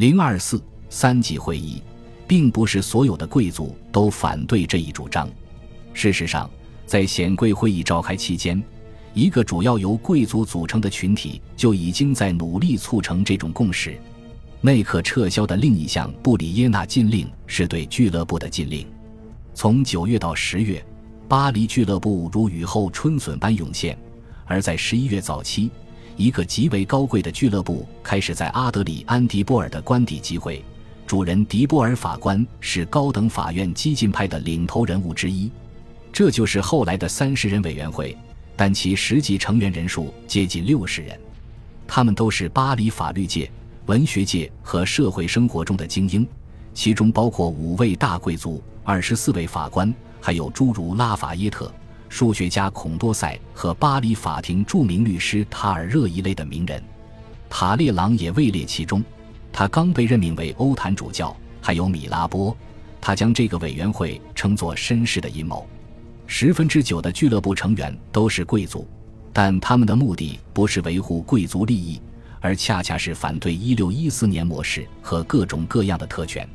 零二四三级会议，并不是所有的贵族都反对这一主张。事实上，在显贵会议召开期间，一个主要由贵族组成的群体就已经在努力促成这种共识。内克撤销的另一项布里耶纳禁令是对俱乐部的禁令。从九月到十月，巴黎俱乐部如雨后春笋般涌现；而在十一月早期，一个极为高贵的俱乐部开始在阿德里安·迪波尔的官邸集会。主人迪波尔法官是高等法院激进派的领头人物之一。这就是后来的三十人委员会，但其实际成员人数接近六十人。他们都是巴黎法律界。文学界和社会生活中的精英，其中包括五位大贵族、二十四位法官，还有诸如拉法耶特、数学家孔多塞和巴黎法庭著名律师塔尔热一类的名人。塔列朗也位列其中，他刚被任命为欧坛主教。还有米拉波，他将这个委员会称作绅士的阴谋。十分之九的俱乐部成员都是贵族，但他们的目的不是维护贵族利益。而恰恰是反对一六一四年模式和各种各样的特权。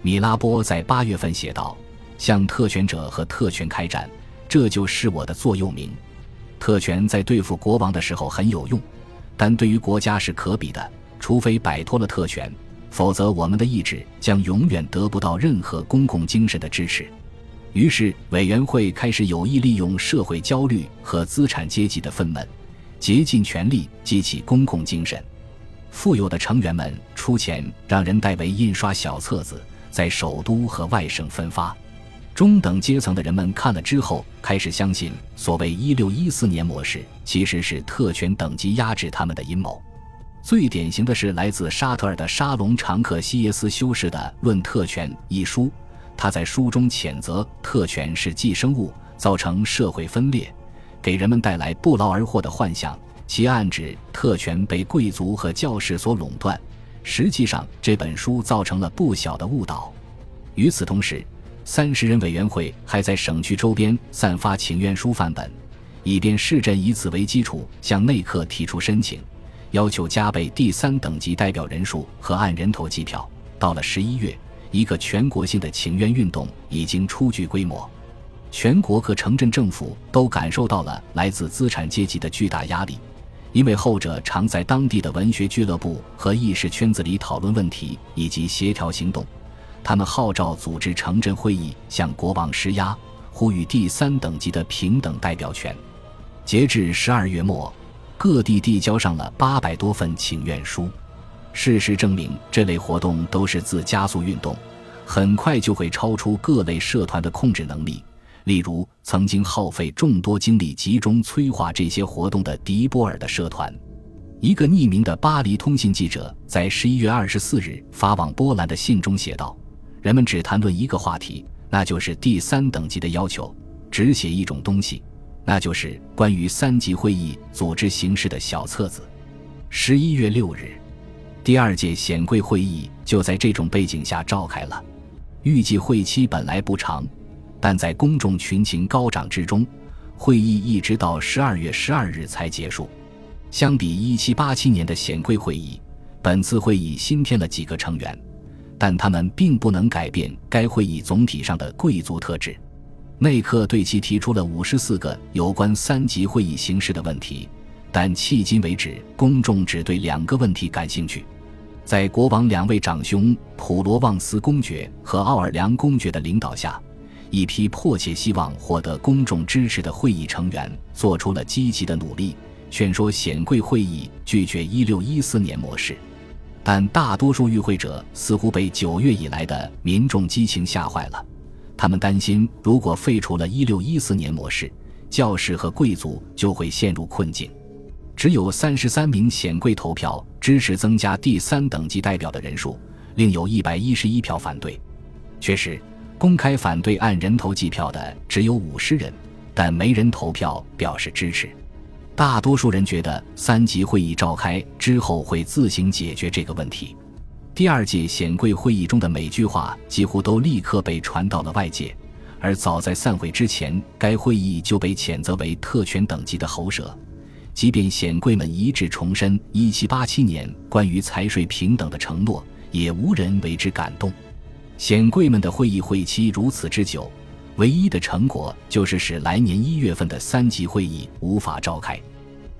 米拉波在八月份写道：“向特权者和特权开战，这就是我的座右铭。特权在对付国王的时候很有用，但对于国家是可比的。除非摆脱了特权，否则我们的意志将永远得不到任何公共精神的支持。”于是，委员会开始有意利用社会焦虑和资产阶级的愤懑。竭尽全力激起公共精神，富有的成员们出钱让人代为印刷小册子，在首都和外省分发。中等阶层的人们看了之后，开始相信所谓一六一四年模式其实是特权等级压制他们的阴谋。最典型的是来自沙特尔的沙龙常克西耶斯修士的《论特权》一书，他在书中谴责特权是寄生物，造成社会分裂。给人们带来不劳而获的幻想，其暗指特权被贵族和教士所垄断。实际上，这本书造成了不小的误导。与此同时，三十人委员会还在省区周边散发请愿书范本，以便市镇以此为基础向内克提出申请，要求加倍第三等级代表人数和按人头计票。到了十一月，一个全国性的请愿运动已经初具规模。全国各城镇政府都感受到了来自资产阶级的巨大压力，因为后者常在当地的文学俱乐部和意识圈子里讨论问题以及协调行动。他们号召组织城镇会议，向国王施压，呼吁第三等级的平等代表权。截至十二月末，各地递交上了八百多份请愿书。事实证明，这类活动都是自加速运动，很快就会超出各类社团的控制能力。例如，曾经耗费众多精力集中催化这些活动的迪波尔的社团，一个匿名的巴黎通信记者在十一月二十四日发往波兰的信中写道：“人们只谈论一个话题，那就是第三等级的要求；只写一种东西，那就是关于三级会议组织形式的小册子。”十一月六日，第二届显贵会议就在这种背景下召开了。预计会期本来不长。但在公众群情高涨之中，会议一直到十二月十二日才结束。相比一七八七年的显贵会议，本次会议新添了几个成员，但他们并不能改变该会议总体上的贵族特质。内克对其提出了五十四个有关三级会议形式的问题，但迄今为止，公众只对两个问题感兴趣。在国王两位长兄普罗旺斯公爵和奥尔良公爵的领导下。一批迫切希望获得公众支持的会议成员做出了积极的努力，劝说显贵会议拒绝1614年模式。但大多数与会者似乎被九月以来的民众激情吓坏了。他们担心，如果废除了1614年模式，教士和贵族就会陷入困境。只有三十三名显贵投票支持增加第三等级代表的人数，另有一百一十一票反对。确实。公开反对按人头计票的只有五十人，但没人投票表示支持。大多数人觉得三级会议召开之后会自行解决这个问题。第二届显贵会议中的每句话几乎都立刻被传到了外界，而早在散会之前，该会议就被谴责为特权等级的喉舌。即便显贵们一致重申1787年关于财税平等的承诺。也无人为之感动。显贵们的会议会期如此之久，唯一的成果就是使来年一月份的三级会议无法召开。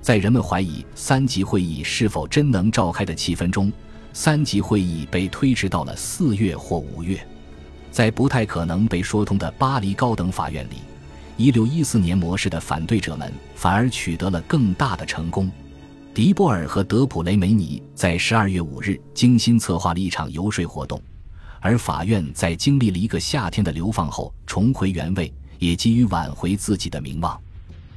在人们怀疑三级会议是否真能召开的气氛中，三级会议被推迟到了四月或五月。在不太可能被说通的巴黎高等法院里，一六一四年模式的反对者们反而取得了更大的成功。迪波尔和德普雷梅尼在十二月五日精心策划了一场游说活动，而法院在经历了一个夏天的流放后重回原位，也急于挽回自己的名望。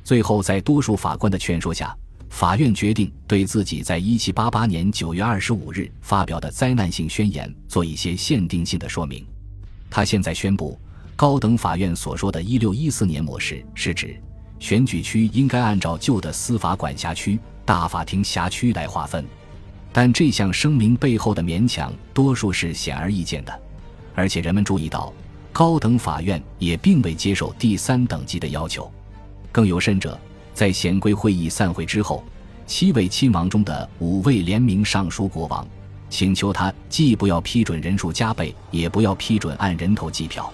最后，在多数法官的劝说下，法院决定对自己在一七八八年九月二十五日发表的灾难性宣言做一些限定性的说明。他现在宣布，高等法院所说的“一六一四年模式”是指选举区应该按照旧的司法管辖区、大法庭辖区来划分。但这项声明背后的勉强，多数是显而易见的。而且人们注意到，高等法院也并未接受第三等级的要求。更有甚者，在显贵会议散会之后，七位亲王中的五位联名上书国王。请求他既不要批准人数加倍，也不要批准按人头计票。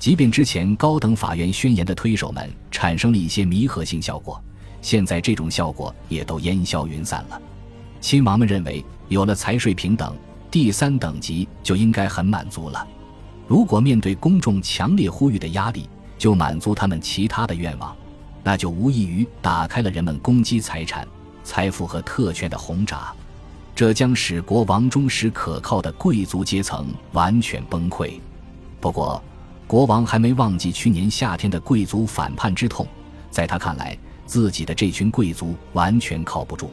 即便之前高等法院宣言的推手们产生了一些弥合性效果，现在这种效果也都烟消云散了。亲王们认为，有了财税平等，第三等级就应该很满足了。如果面对公众强烈呼吁的压力，就满足他们其他的愿望，那就无异于打开了人们攻击财产、财富和特权的红闸。这将使国王忠实可靠的贵族阶层完全崩溃。不过，国王还没忘记去年夏天的贵族反叛之痛。在他看来，自己的这群贵族完全靠不住。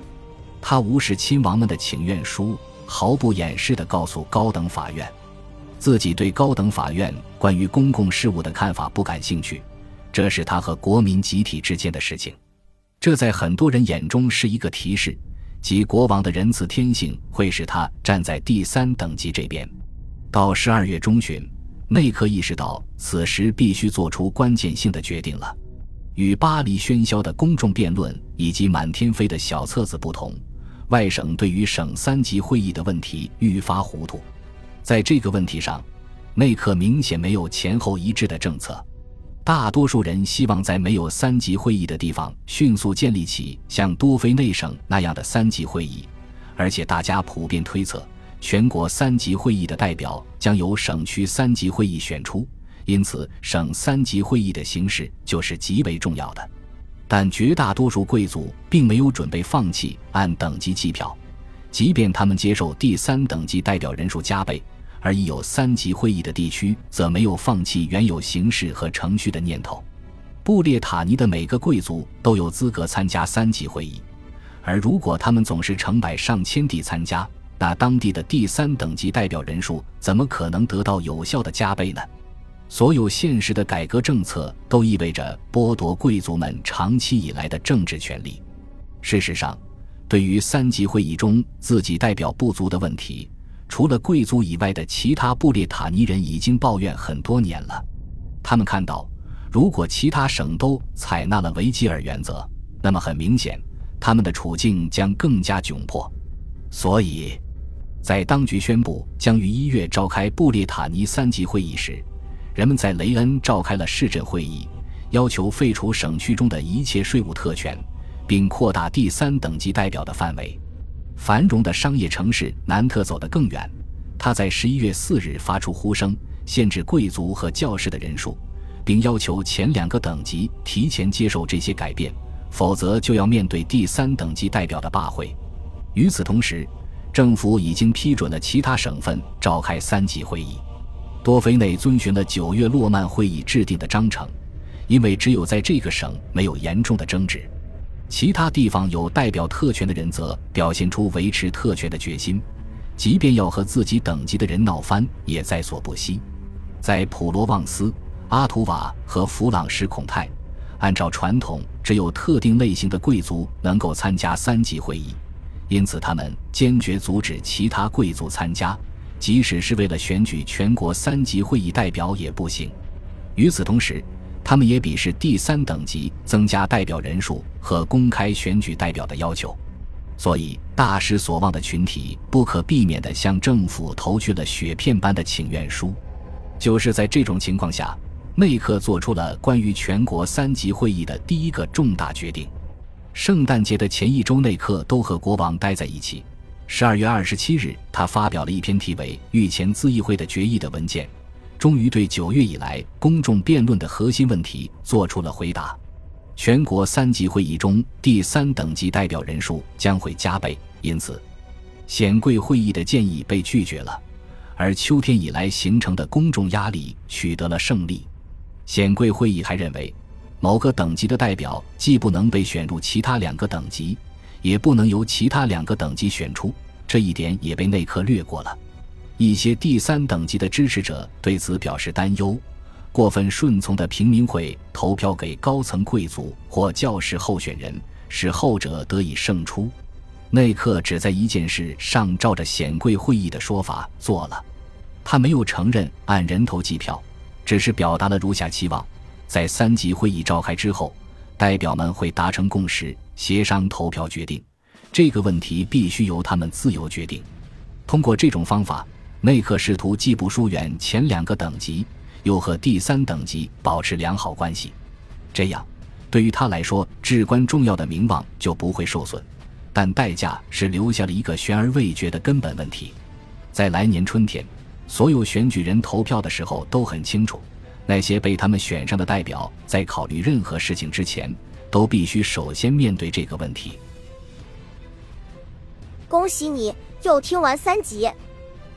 他无视亲王们的请愿书，毫不掩饰地告诉高等法院，自己对高等法院关于公共事务的看法不感兴趣。这是他和国民集体之间的事情。这在很多人眼中是一个提示。即国王的仁慈天性会使他站在第三等级这边。到十二月中旬，内克意识到此时必须做出关键性的决定了。与巴黎喧嚣的公众辩论以及满天飞的小册子不同，外省对于省三级会议的问题愈发糊涂。在这个问题上，内克明显没有前后一致的政策。大多数人希望在没有三级会议的地方迅速建立起像多菲内省那样的三级会议，而且大家普遍推测，全国三级会议的代表将由省区三级会议选出，因此省三级会议的形式就是极为重要的。但绝大多数贵族并没有准备放弃按等级计票，即便他们接受第三等级代表人数加倍。而已有三级会议的地区，则没有放弃原有形式和程序的念头。布列塔尼的每个贵族都有资格参加三级会议，而如果他们总是成百上千地参加，那当地的第三等级代表人数怎么可能得到有效的加倍呢？所有现实的改革政策都意味着剥夺贵族们长期以来的政治权利。事实上，对于三级会议中自己代表不足的问题，除了贵族以外的其他布列塔尼人已经抱怨很多年了。他们看到，如果其他省都采纳了维吉尔原则，那么很明显，他们的处境将更加窘迫。所以，在当局宣布将于一月召开布列塔尼三级会议时，人们在雷恩召开了市镇会议，要求废除省区中的一切税务特权，并扩大第三等级代表的范围。繁荣的商业城市南特走得更远，他在十一月四日发出呼声，限制贵族和教士的人数，并要求前两个等级提前接受这些改变，否则就要面对第三等级代表的罢会。与此同时，政府已经批准了其他省份召开三级会议。多菲内遵循了九月洛曼会议制定的章程，因为只有在这个省没有严重的争执。其他地方有代表特权的人则表现出维持特权的决心，即便要和自己等级的人闹翻，也在所不惜。在普罗旺斯、阿图瓦和弗朗什孔泰，按照传统，只有特定类型的贵族能够参加三级会议，因此他们坚决阻止其他贵族参加，即使是为了选举全国三级会议代表也不行。与此同时，他们也鄙视第三等级增加代表人数和公开选举代表的要求。所以大失所望的群体不可避免地向政府投去了雪片般的请愿书。就是在这种情况下，内克做出了关于全国三级会议的第一个重大决定。圣诞节的前一周，内克都和国王待在一起。十二月二十七日，他发表了一篇题为《御前咨议会的决议》的文件，终于对九月以来公众辩论的核心问题做出了回答。全国三级会议中第三等级代表人数将会加倍，因此，显贵会议的建议被拒绝了。而秋天以来形成的公众压力取得了胜利。显贵会议还认为，某个等级的代表既不能被选入其他两个等级。也不能由其他两个等级选出，这一点也被内科略过了。一些第三等级的支持者对此表示担忧：过分顺从的平民会投票给高层贵族或教士候选人，使后者得以胜出。内克只在一件事上照着显贵会议的说法做了，他没有承认按人头计票，只是表达了如下期望：在三级会议召开之后。代表们会达成共识，协商投票决定这个问题，必须由他们自由决定。通过这种方法，内克试图既不疏远前两个等级，又和第三等级保持良好关系。这样，对于他来说至关重要的名望就不会受损。但代价是留下了一个悬而未决的根本问题：在来年春天，所有选举人投票的时候都很清楚。那些被他们选上的代表，在考虑任何事情之前，都必须首先面对这个问题。恭喜你又听完三集，